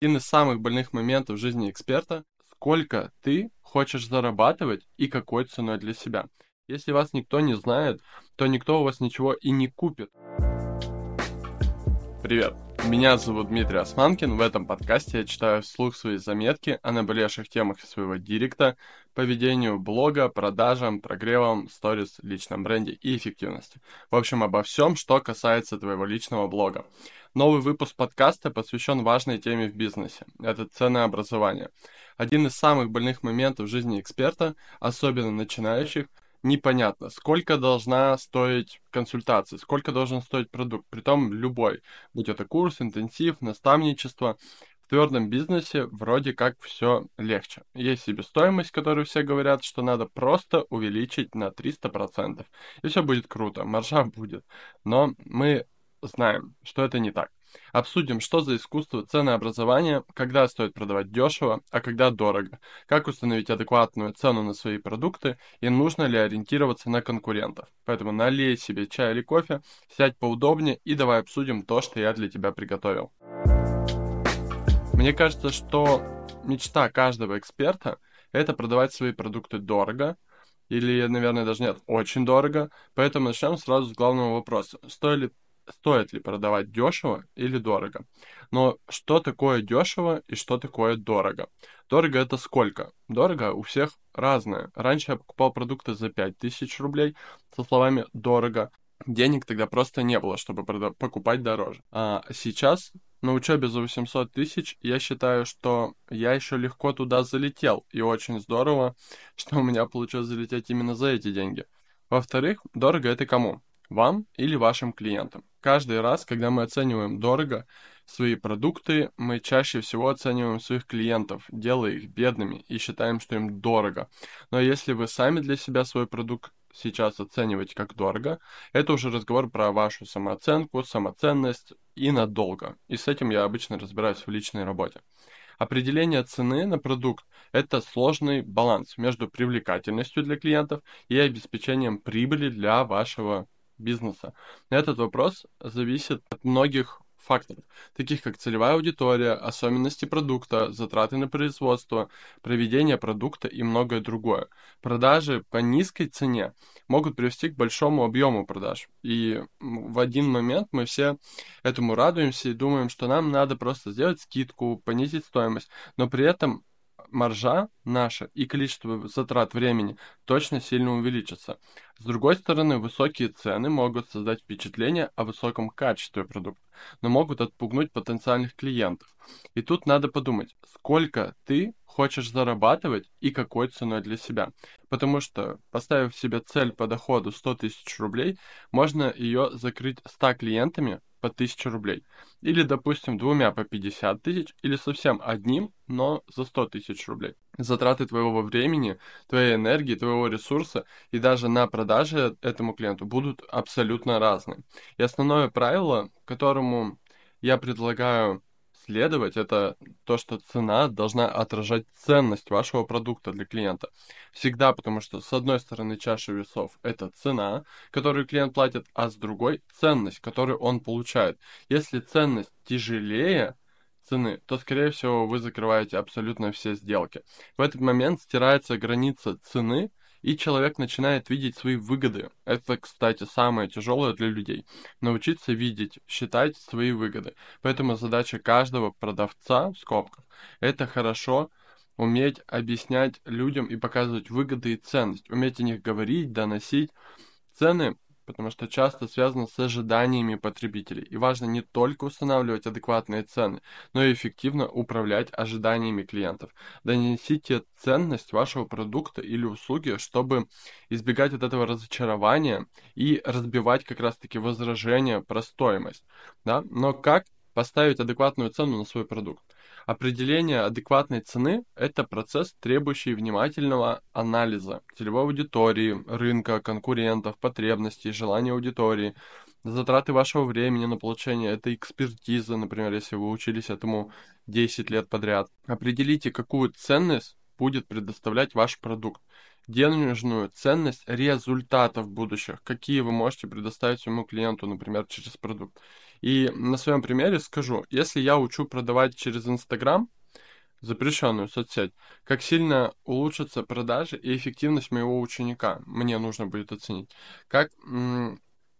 Один из самых больных моментов в жизни эксперта – сколько ты хочешь зарабатывать и какой ценой для себя. Если вас никто не знает, то никто у вас ничего и не купит. Привет, меня зовут Дмитрий Османкин. В этом подкасте я читаю вслух свои заметки о наболевших темах своего директа, поведению блога, продажам, прогревам, сторис, личном бренде и эффективности. В общем, обо всем, что касается твоего личного блога. Новый выпуск подкаста посвящен важной теме в бизнесе. Это ценообразование. Один из самых больных моментов в жизни эксперта, особенно начинающих, непонятно, сколько должна стоить консультация, сколько должен стоить продукт, притом любой, будь это курс, интенсив, наставничество. В твердом бизнесе вроде как все легче. Есть себестоимость, которую все говорят, что надо просто увеличить на 300%, и все будет круто, маржа будет. Но мы знаем, что это не так. Обсудим, что за искусство ценообразования, когда стоит продавать дешево, а когда дорого, как установить адекватную цену на свои продукты и нужно ли ориентироваться на конкурентов. Поэтому налей себе чай или кофе, сядь поудобнее и давай обсудим то, что я для тебя приготовил. Мне кажется, что мечта каждого эксперта – это продавать свои продукты дорого, или, наверное, даже нет, очень дорого. Поэтому начнем сразу с главного вопроса. Стоит ли стоит ли продавать дешево или дорого. Но что такое дешево и что такое дорого? Дорого это сколько? Дорого у всех разное. Раньше я покупал продукты за 5000 рублей со словами «дорого». Денег тогда просто не было, чтобы покупать дороже. А сейчас на учебе за 800 тысяч я считаю, что я еще легко туда залетел. И очень здорово, что у меня получилось залететь именно за эти деньги. Во-вторых, дорого это кому? Вам или вашим клиентам. Каждый раз, когда мы оцениваем дорого свои продукты, мы чаще всего оцениваем своих клиентов, делая их бедными и считаем, что им дорого. Но если вы сами для себя свой продукт сейчас оцениваете как дорого, это уже разговор про вашу самооценку, самоценность и надолго. И с этим я обычно разбираюсь в личной работе. Определение цены на продукт – это сложный баланс между привлекательностью для клиентов и обеспечением прибыли для вашего бизнеса. Этот вопрос зависит от многих факторов, таких как целевая аудитория, особенности продукта, затраты на производство, проведение продукта и многое другое. Продажи по низкой цене могут привести к большому объему продаж. И в один момент мы все этому радуемся и думаем, что нам надо просто сделать скидку, понизить стоимость, но при этом маржа наша и количество затрат времени точно сильно увеличится. С другой стороны, высокие цены могут создать впечатление о высоком качестве продукта, но могут отпугнуть потенциальных клиентов. И тут надо подумать, сколько ты хочешь зарабатывать и какой ценой для себя. Потому что, поставив себе цель по доходу 100 тысяч рублей, можно ее закрыть 100 клиентами по 1000 рублей. Или, допустим, двумя по 50 тысяч, или совсем одним, но за 100 тысяч рублей. Затраты твоего времени, твоей энергии, твоего ресурса и даже на продаже этому клиенту будут абсолютно разные. И основное правило, которому я предлагаю следовать, это то, что цена должна отражать ценность вашего продукта для клиента. Всегда, потому что с одной стороны чаша весов это цена, которую клиент платит, а с другой ценность, которую он получает. Если ценность тяжелее, цены, то, скорее всего, вы закрываете абсолютно все сделки. В этот момент стирается граница цены и человек начинает видеть свои выгоды. Это, кстати, самое тяжелое для людей. Научиться видеть, считать свои выгоды. Поэтому задача каждого продавца, в скобках, это хорошо уметь объяснять людям и показывать выгоды и ценность, уметь о них говорить, доносить. Цены потому что часто связано с ожиданиями потребителей. И важно не только устанавливать адекватные цены, но и эффективно управлять ожиданиями клиентов. Донесите ценность вашего продукта или услуги, чтобы избегать от этого разочарования и разбивать как раз-таки возражения про стоимость. Да? Но как поставить адекватную цену на свой продукт? Определение адекватной цены – это процесс, требующий внимательного анализа целевой аудитории, рынка, конкурентов, потребностей, желаний аудитории, затраты вашего времени на получение этой экспертизы, например, если вы учились этому 10 лет подряд. Определите, какую ценность будет предоставлять ваш продукт денежную ценность результатов будущих, какие вы можете предоставить своему клиенту, например, через продукт. И на своем примере скажу, если я учу продавать через Инстаграм, запрещенную соцсеть, как сильно улучшатся продажи и эффективность моего ученика, мне нужно будет оценить. Как,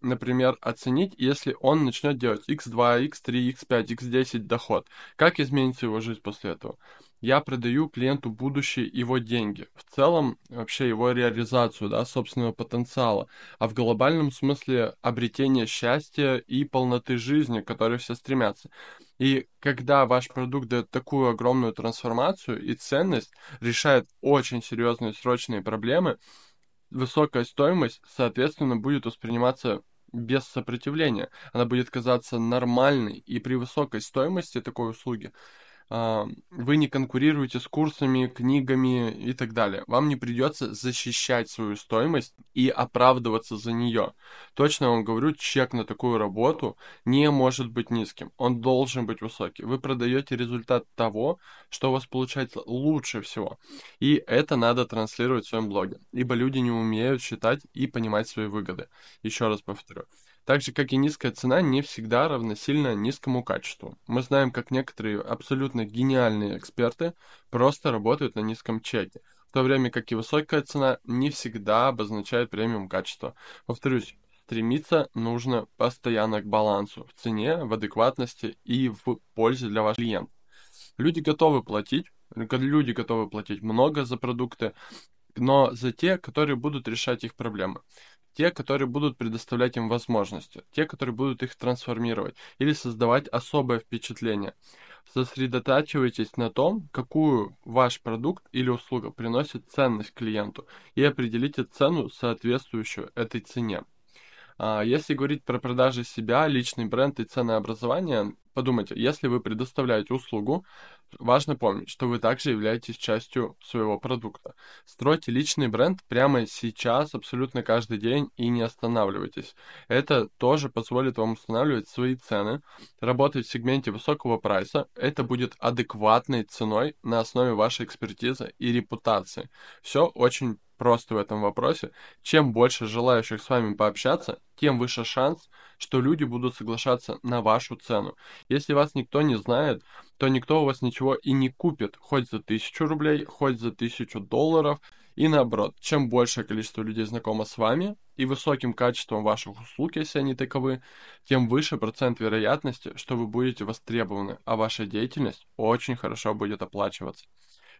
например, оценить, если он начнет делать x2, x3, x5, x10 доход, как изменится его жизнь после этого я продаю клиенту будущее его деньги. В целом, вообще его реализацию, да, собственного потенциала. А в глобальном смысле обретение счастья и полноты жизни, к которой все стремятся. И когда ваш продукт дает такую огромную трансформацию и ценность, решает очень серьезные срочные проблемы, высокая стоимость, соответственно, будет восприниматься без сопротивления. Она будет казаться нормальной, и при высокой стоимости такой услуги вы не конкурируете с курсами, книгами и так далее. Вам не придется защищать свою стоимость и оправдываться за нее. Точно вам говорю, чек на такую работу не может быть низким. Он должен быть высокий. Вы продаете результат того, что у вас получается лучше всего. И это надо транслировать в своем блоге. Ибо люди не умеют считать и понимать свои выгоды. Еще раз повторю. Так же, как и низкая цена, не всегда равносильно низкому качеству. Мы знаем, как некоторые абсолютно гениальные эксперты просто работают на низком чеке, в то время как и высокая цена не всегда обозначает премиум качества. Повторюсь, стремиться нужно постоянно к балансу в цене, в адекватности и в пользе для ваших клиентов. Люди готовы платить, люди готовы платить много за продукты, но за те, которые будут решать их проблемы те, которые будут предоставлять им возможности, те, которые будут их трансформировать или создавать особое впечатление. Сосредотачивайтесь на том, какую ваш продукт или услуга приносит ценность клиенту, и определите цену, соответствующую этой цене. А, если говорить про продажи себя, личный бренд и ценообразование, подумайте, если вы предоставляете услугу, Важно помнить, что вы также являетесь частью своего продукта. Стройте личный бренд прямо сейчас, абсолютно каждый день и не останавливайтесь. Это тоже позволит вам устанавливать свои цены, работать в сегменте высокого прайса. Это будет адекватной ценой на основе вашей экспертизы и репутации. Все очень просто в этом вопросе. Чем больше желающих с вами пообщаться, тем выше шанс, что люди будут соглашаться на вашу цену. Если вас никто не знает, то никто у вас ничего и не купит, хоть за тысячу рублей, хоть за тысячу долларов. И наоборот, чем большее количество людей знакомо с вами и высоким качеством ваших услуг, если они таковы, тем выше процент вероятности, что вы будете востребованы, а ваша деятельность очень хорошо будет оплачиваться.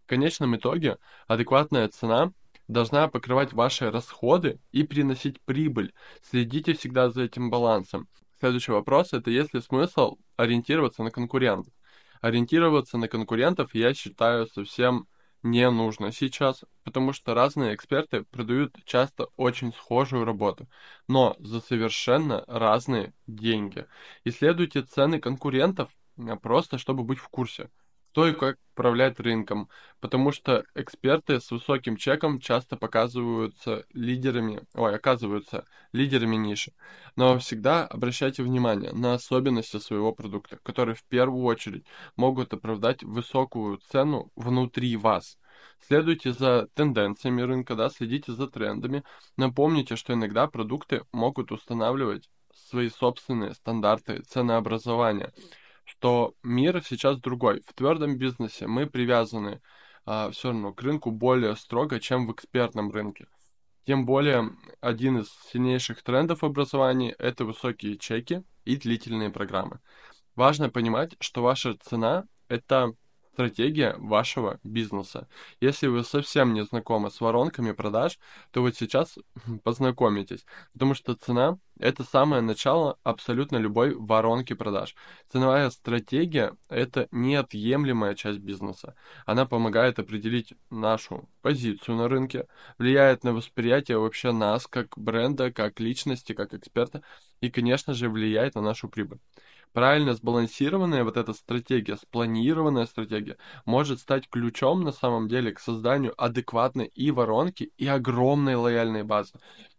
В конечном итоге, адекватная цена должна покрывать ваши расходы и приносить прибыль. Следите всегда за этим балансом. Следующий вопрос – это есть ли смысл ориентироваться на конкурентов? Ориентироваться на конкурентов я считаю совсем не нужно сейчас, потому что разные эксперты продают часто очень схожую работу, но за совершенно разные деньги. Исследуйте цены конкурентов просто, чтобы быть в курсе кто и как управляет рынком, потому что эксперты с высоким чеком часто показываются лидерами, ой, оказываются лидерами ниши. Но всегда обращайте внимание на особенности своего продукта, которые в первую очередь могут оправдать высокую цену внутри вас. Следуйте за тенденциями рынка, да, следите за трендами. Напомните, что иногда продукты могут устанавливать свои собственные стандарты ценообразования что мир сейчас другой. В твердом бизнесе мы привязаны а, все равно к рынку более строго, чем в экспертном рынке. Тем более, один из сильнейших трендов образования – это высокие чеки и длительные программы. Важно понимать, что ваша цена – это стратегия вашего бизнеса. Если вы совсем не знакомы с воронками продаж, то вот сейчас познакомитесь, потому что цена — это самое начало абсолютно любой воронки продаж. Ценовая стратегия — это неотъемлемая часть бизнеса. Она помогает определить нашу позицию на рынке, влияет на восприятие вообще нас как бренда, как личности, как эксперта и, конечно же, влияет на нашу прибыль правильно сбалансированная вот эта стратегия, спланированная стратегия может стать ключом на самом деле к созданию адекватной и воронки, и огромной лояльной базы.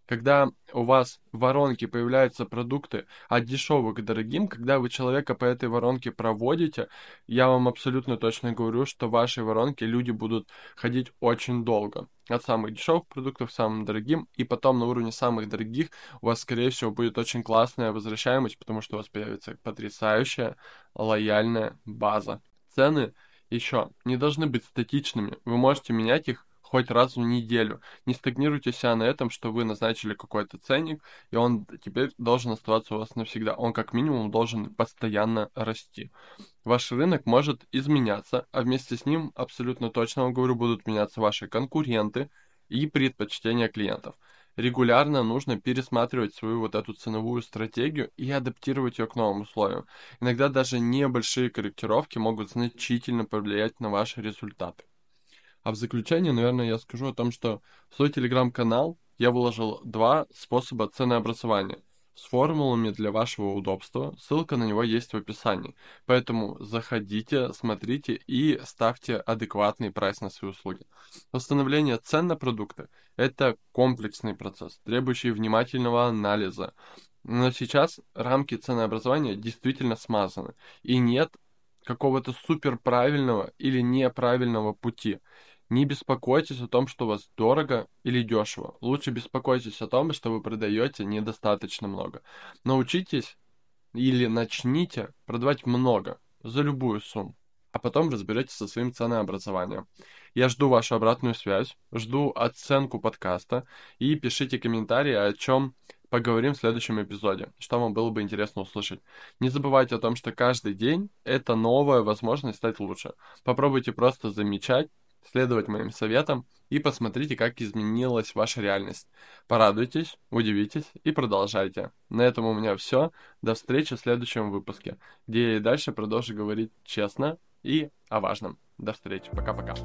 Когда у вас в воронке появляются продукты от дешевых к дорогим, когда вы человека по этой воронке проводите, я вам абсолютно точно говорю, что в вашей воронке люди будут ходить очень долго. От самых дешевых продуктов к самым дорогим, и потом на уровне самых дорогих у вас, скорее всего, будет очень классная возвращаемость, потому что у вас появится потрясающая лояльная база. Цены еще не должны быть статичными. Вы можете менять их хоть раз в неделю. Не стагнируйте себя на этом, что вы назначили какой-то ценник, и он теперь должен оставаться у вас навсегда. Он как минимум должен постоянно расти. Ваш рынок может изменяться, а вместе с ним, абсолютно точно вам говорю, будут меняться ваши конкуренты и предпочтения клиентов. Регулярно нужно пересматривать свою вот эту ценовую стратегию и адаптировать ее к новым условиям. Иногда даже небольшие корректировки могут значительно повлиять на ваши результаты. А в заключение, наверное, я скажу о том, что в свой телеграм-канал я выложил два способа ценообразования с формулами для вашего удобства. Ссылка на него есть в описании. Поэтому заходите, смотрите и ставьте адекватный прайс на свои услуги. Установление цен на продукты – это комплексный процесс, требующий внимательного анализа. Но сейчас рамки ценообразования действительно смазаны, и нет какого-то супер правильного или неправильного пути. Не беспокойтесь о том, что у вас дорого или дешево. Лучше беспокойтесь о том, что вы продаете недостаточно много. Научитесь или начните продавать много за любую сумму, а потом разберетесь со своим ценообразованием. Я жду вашу обратную связь, жду оценку подкаста и пишите комментарии, о чем поговорим в следующем эпизоде, что вам было бы интересно услышать. Не забывайте о том, что каждый день это новая возможность стать лучше. Попробуйте просто замечать следовать моим советам и посмотрите, как изменилась ваша реальность. Порадуйтесь, удивитесь и продолжайте. На этом у меня все. До встречи в следующем выпуске, где я и дальше продолжу говорить честно и о важном. До встречи. Пока-пока.